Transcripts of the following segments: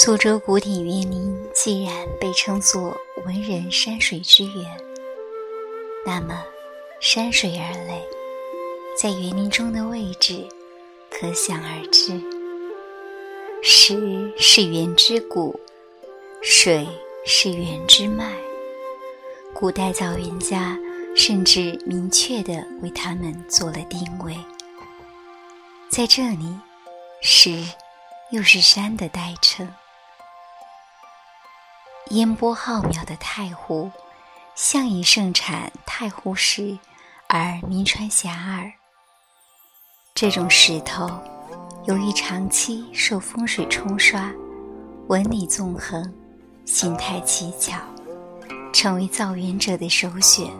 苏州古典园林既然被称作文人山水之源，那么山水而类在园林中的位置可想而知。石是园之骨，水是园之脉。古代造园家甚至明确地为它们做了定位。在这里，石又是山的代称。烟波浩渺的太湖，向以盛产太湖石而名传遐迩。这种石头，由于长期受风水冲刷，纹理纵横，形态奇巧，成为造园者的首选。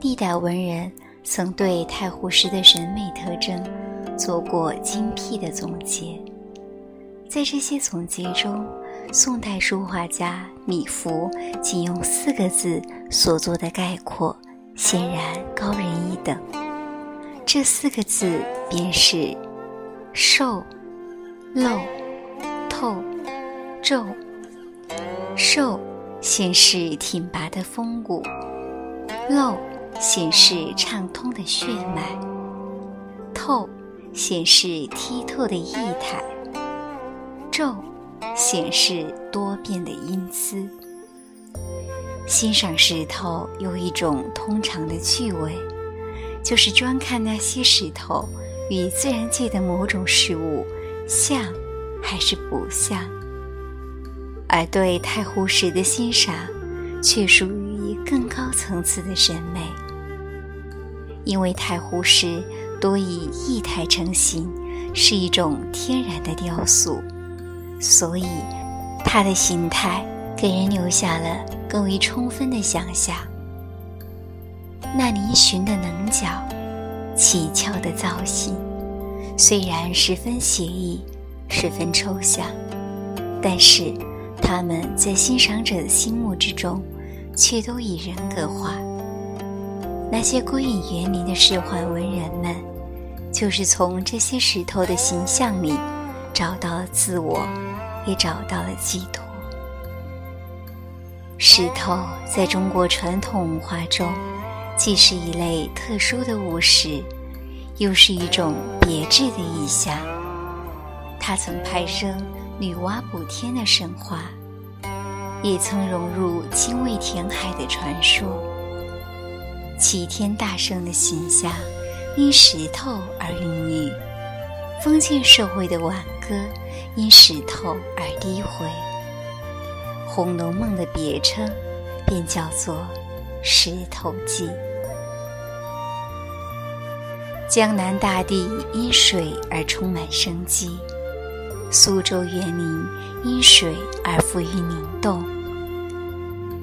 历代文人曾对太湖石的审美特征做过精辟的总结，在这些总结中，宋代书画家米芾仅用四个字所做的概括，显然高人一等。这四个字便是。瘦、漏、透、皱。瘦显示挺拔的风骨，漏显示畅通的血脉，透显示剔透的意态，皱显示多变的阴姿。欣赏石头有一种通常的趣味，就是专看那些石头。与自然界的某种事物像还是不像，而对太湖石的欣赏却属于更高层次的审美。因为太湖石多以液态成型，是一种天然的雕塑，所以它的形态给人留下了更为充分的想象。那嶙峋的棱角。奇巧的造型，虽然十分写意、十分抽象，但是他们在欣赏者的心目之中，却都已人格化。那些归隐园林的仕宦文人们，就是从这些石头的形象里，找到了自我，也找到了寄托。石头在中国传统文化中。既是一类特殊的物事，又是一种别致的意象。它曾派生女娲补天的神话，也曾融入精卫填海的传说。齐天大圣的形象因石头而孕育，封建社会的挽歌因石头而低回。《红楼梦》的别称便叫做《石头记》。江南大地因水而充满生机，苏州园林因水而富于灵动。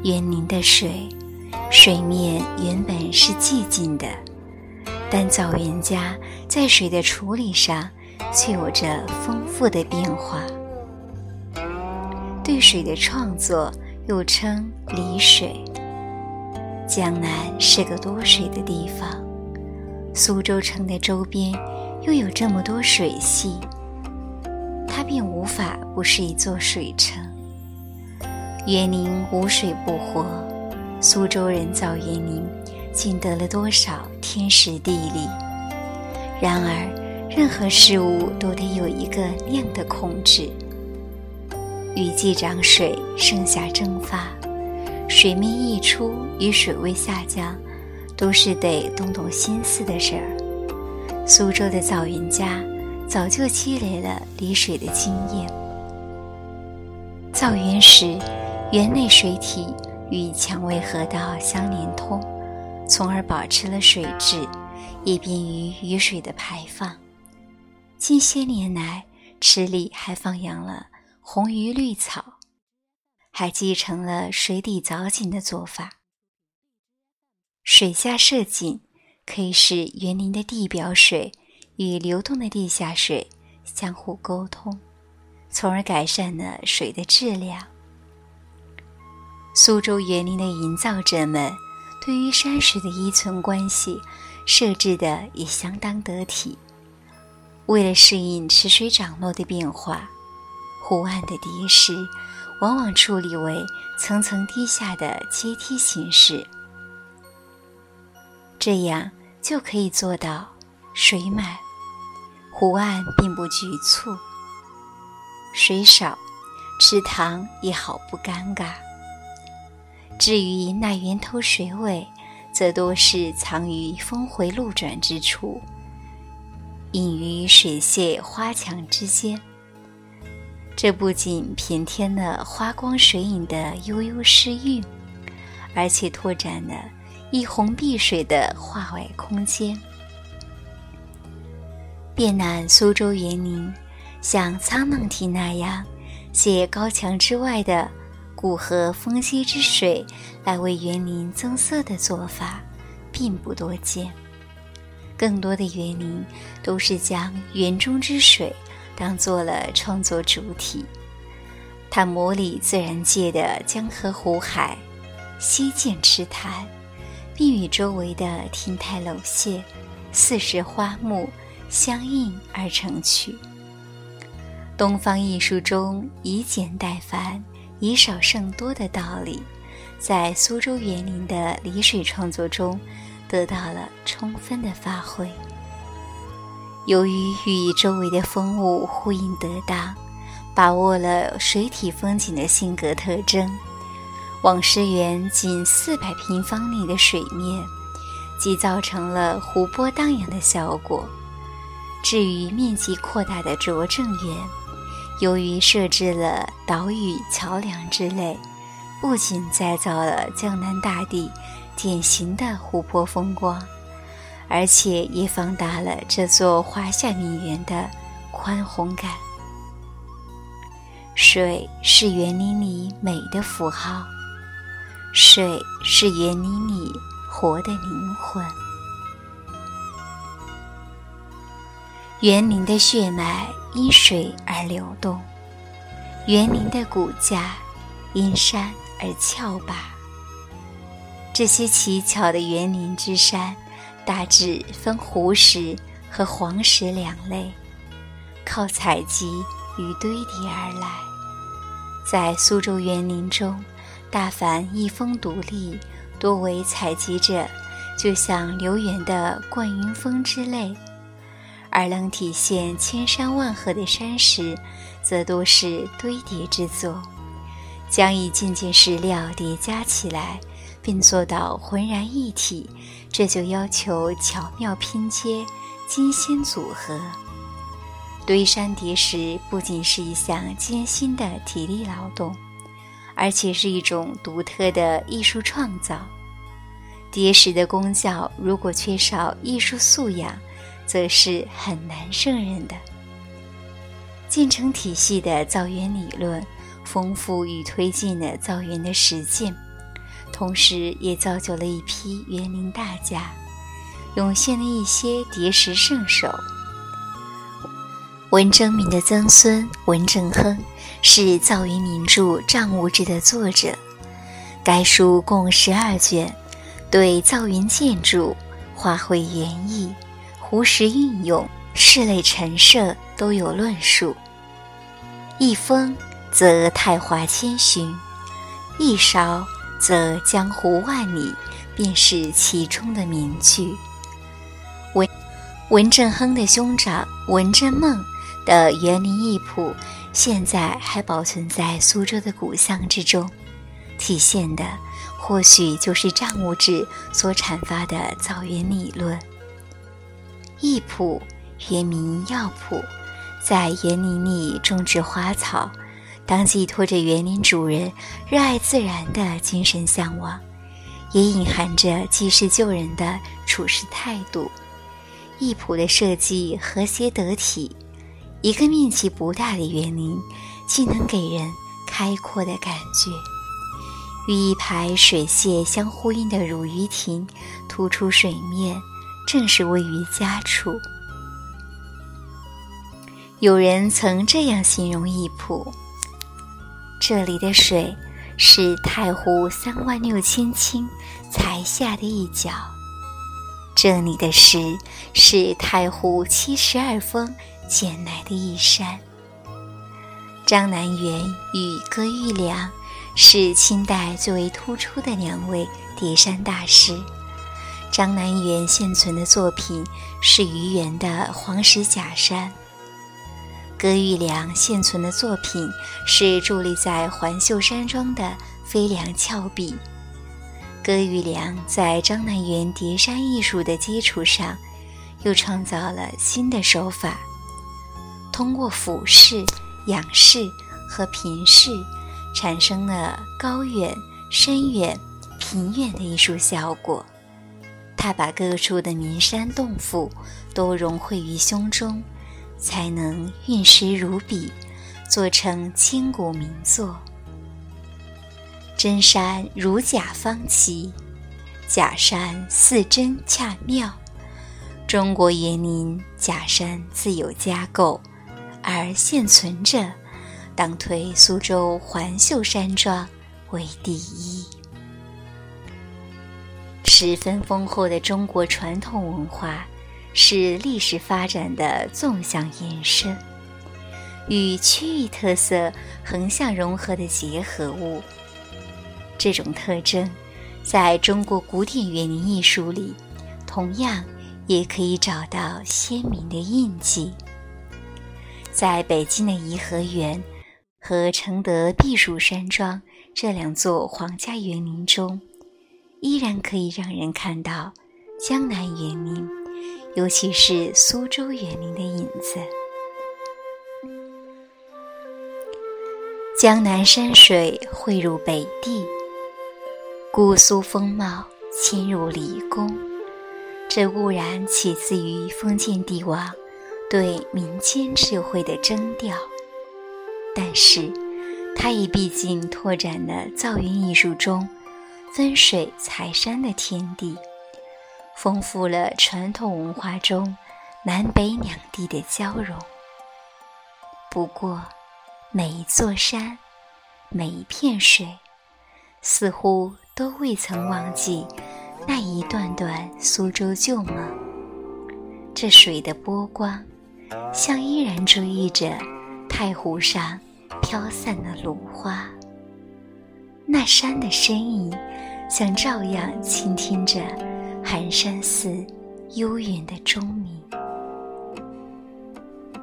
园林的水，水面原本是寂静的，但造园家在水的处理上却有着丰富的变化。对水的创作又称离水。江南是个多水的地方。苏州城的周边又有这么多水系，它便无法不是一座水城。园林无水不活，苏州人造园林，竟得了多少天时地利？然而，任何事物都得有一个量的控制。雨季涨水，盛夏蒸发，水面溢出与水位下降。都是得动动心思的事儿。苏州的造园家早就积累了离水的经验。造园时，园内水体与蔷薇河道相连通，从而保持了水质，也便于雨水的排放。近些年来，池里还放养了红鱼绿草，还继承了水底藻井的做法。水下设井，可以使园林的地表水与流动的地下水相互沟通，从而改善了水的质量。苏州园林的营造者们对于山水的依存关系设置的也相当得体。为了适应池水涨落的变化，湖岸的叠石往往处理为层层低下的阶梯形式，这样就可以做到水满，湖岸并不局促；水少，池塘也毫不尴尬。至于那源头水尾，则多是藏于峰回路转之处，隐于水榭花墙之间。这不仅平添了花光水影的悠悠诗韵，而且拓展了一泓碧水的画外空间。遍览苏州园林，像沧浪亭那样借高墙之外的。古河风溪之水来为园林增色的做法，并不多见。更多的园林都是将园中之水当做了创作主体，它模拟自然界的江河湖海、溪涧池潭，并与周围的亭台楼榭、四时花木相应而成趣。东方艺术中以简代繁。以少胜多的道理，在苏州园林的离水创作中得到了充分的发挥。由于与周围的风物呼应得当，把握了水体风景的性格特征，网师园仅四百平方米的水面，即造成了湖波荡漾的效果。至于面积扩大的拙政园，由于设置了岛屿、桥梁之类，不仅再造了江南大地典型的湖泊风光，而且也放大了这座华夏名园的宽宏感。水是园林里美的符号，水是园林里活的灵魂。园林的血脉因水而流动，园林的骨架因山而峭拔。这些奇巧的园林之山，大致分湖石和黄石两类，靠采集与堆叠而来。在苏州园林中，大凡一峰独立，多为采集者，就像留园的灌云峰之类。而能体现千山万壑的山石，则多是堆叠之作，将一件件石料叠加起来，并做到浑然一体，这就要求巧妙拼接、精心组合。堆山叠石不仅是一项艰辛的体力劳动，而且是一种独特的艺术创造。叠石的功效如果缺少艺术素养，则是很难胜任的。建成体系的造园理论，丰富与推进了造园的实践，同时也造就了一批园林大家，涌现了一些叠石圣手。文征明的曾孙文正亨是造园名著《障物志》的作者，该书共十二卷，对造园建筑花卉园艺。湖石运用、室内陈设都有论述。一峰则太华千寻，一勺则江湖万里，便是其中的名句。文文正亨的兄长文正孟的园林艺谱，现在还保存在苏州的古巷之中，体现的或许就是张无志所阐发的造园理论。艺圃原名药圃，在园林里种植花草，当寄托着园林主人热爱自然的精神向往，也隐含着济世救人的处事态度。艺圃的设计和谐得体，一个面积不大的园林，既能给人开阔的感觉，与一排水榭相呼应的汝鱼亭突出水面。正是位于家处。有人曾这样形容一浦：这里的水是太湖三万六千顷才下的一角，这里的石是太湖七十二峰捡来的一山。张南园与葛玉良是清代最为突出的两位叠山大师。张南园现存的作品是于园的《黄石假山》，葛玉良现存的作品是伫立在环秀山庄的飞梁峭壁。葛玉良在张南园叠山艺术的基础上，又创造了新的手法，通过俯视。仰视和平视，产生了高远、深远、平远的艺术效果。他把各处的名山洞府都融汇于胸中，才能运石如笔，做成千古名作。真山如假方奇，假山似真恰妙。中国园林假山自有加构。而现存者，当推苏州环秀山庄为第一。十分丰厚的中国传统文化，是历史发展的纵向延伸，与区域特色横向融合的结合物。这种特征，在中国古典园林艺术里，同样也可以找到鲜明的印记。在北京的颐和园和承德避暑山庄这两座皇家园林中，依然可以让人看到江南园林，尤其是苏州园林的影子。江南山水汇入北地，姑苏风貌迁入离宫，这固然起自于封建帝王。对民间智慧的征调，但是，它也毕竟拓展了造园艺术中分水采山的天地，丰富了传统文化中南北两地的交融。不过，每一座山，每一片水，似乎都未曾忘记那一段段苏州旧梦。这水的波光。像依然追忆着太湖上飘散的芦花，那山的身影，像照样倾听着寒山寺悠远的钟鸣。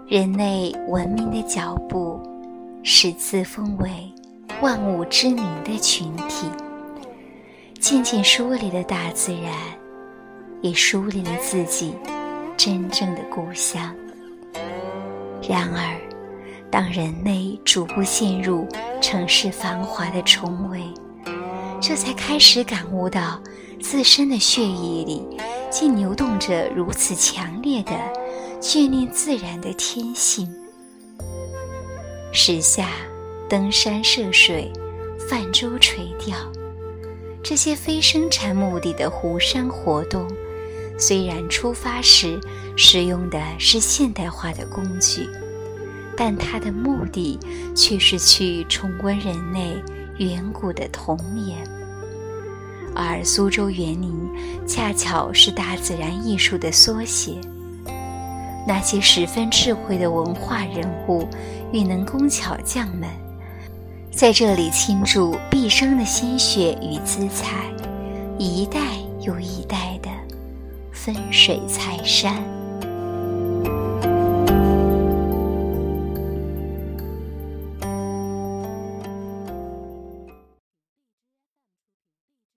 人类文明的脚步，使自封为万物之灵的群体，渐渐疏离了大自然，也疏离了自己真正的故乡。然而，当人类逐步陷入城市繁华的重围，这才开始感悟到自身的血液里竟流动着如此强烈的眷恋自然的天性。时下登山涉水、泛舟垂钓这些非生产目的的湖山活动。虽然出发时使用的是现代化的工具，但它的目的却是去重温人类远古的童年。而苏州园林恰巧是大自然艺术的缩写。那些十分智慧的文化人物与能工巧匠们，在这里倾注毕生的心血与资财，一代又一代的。分水采山。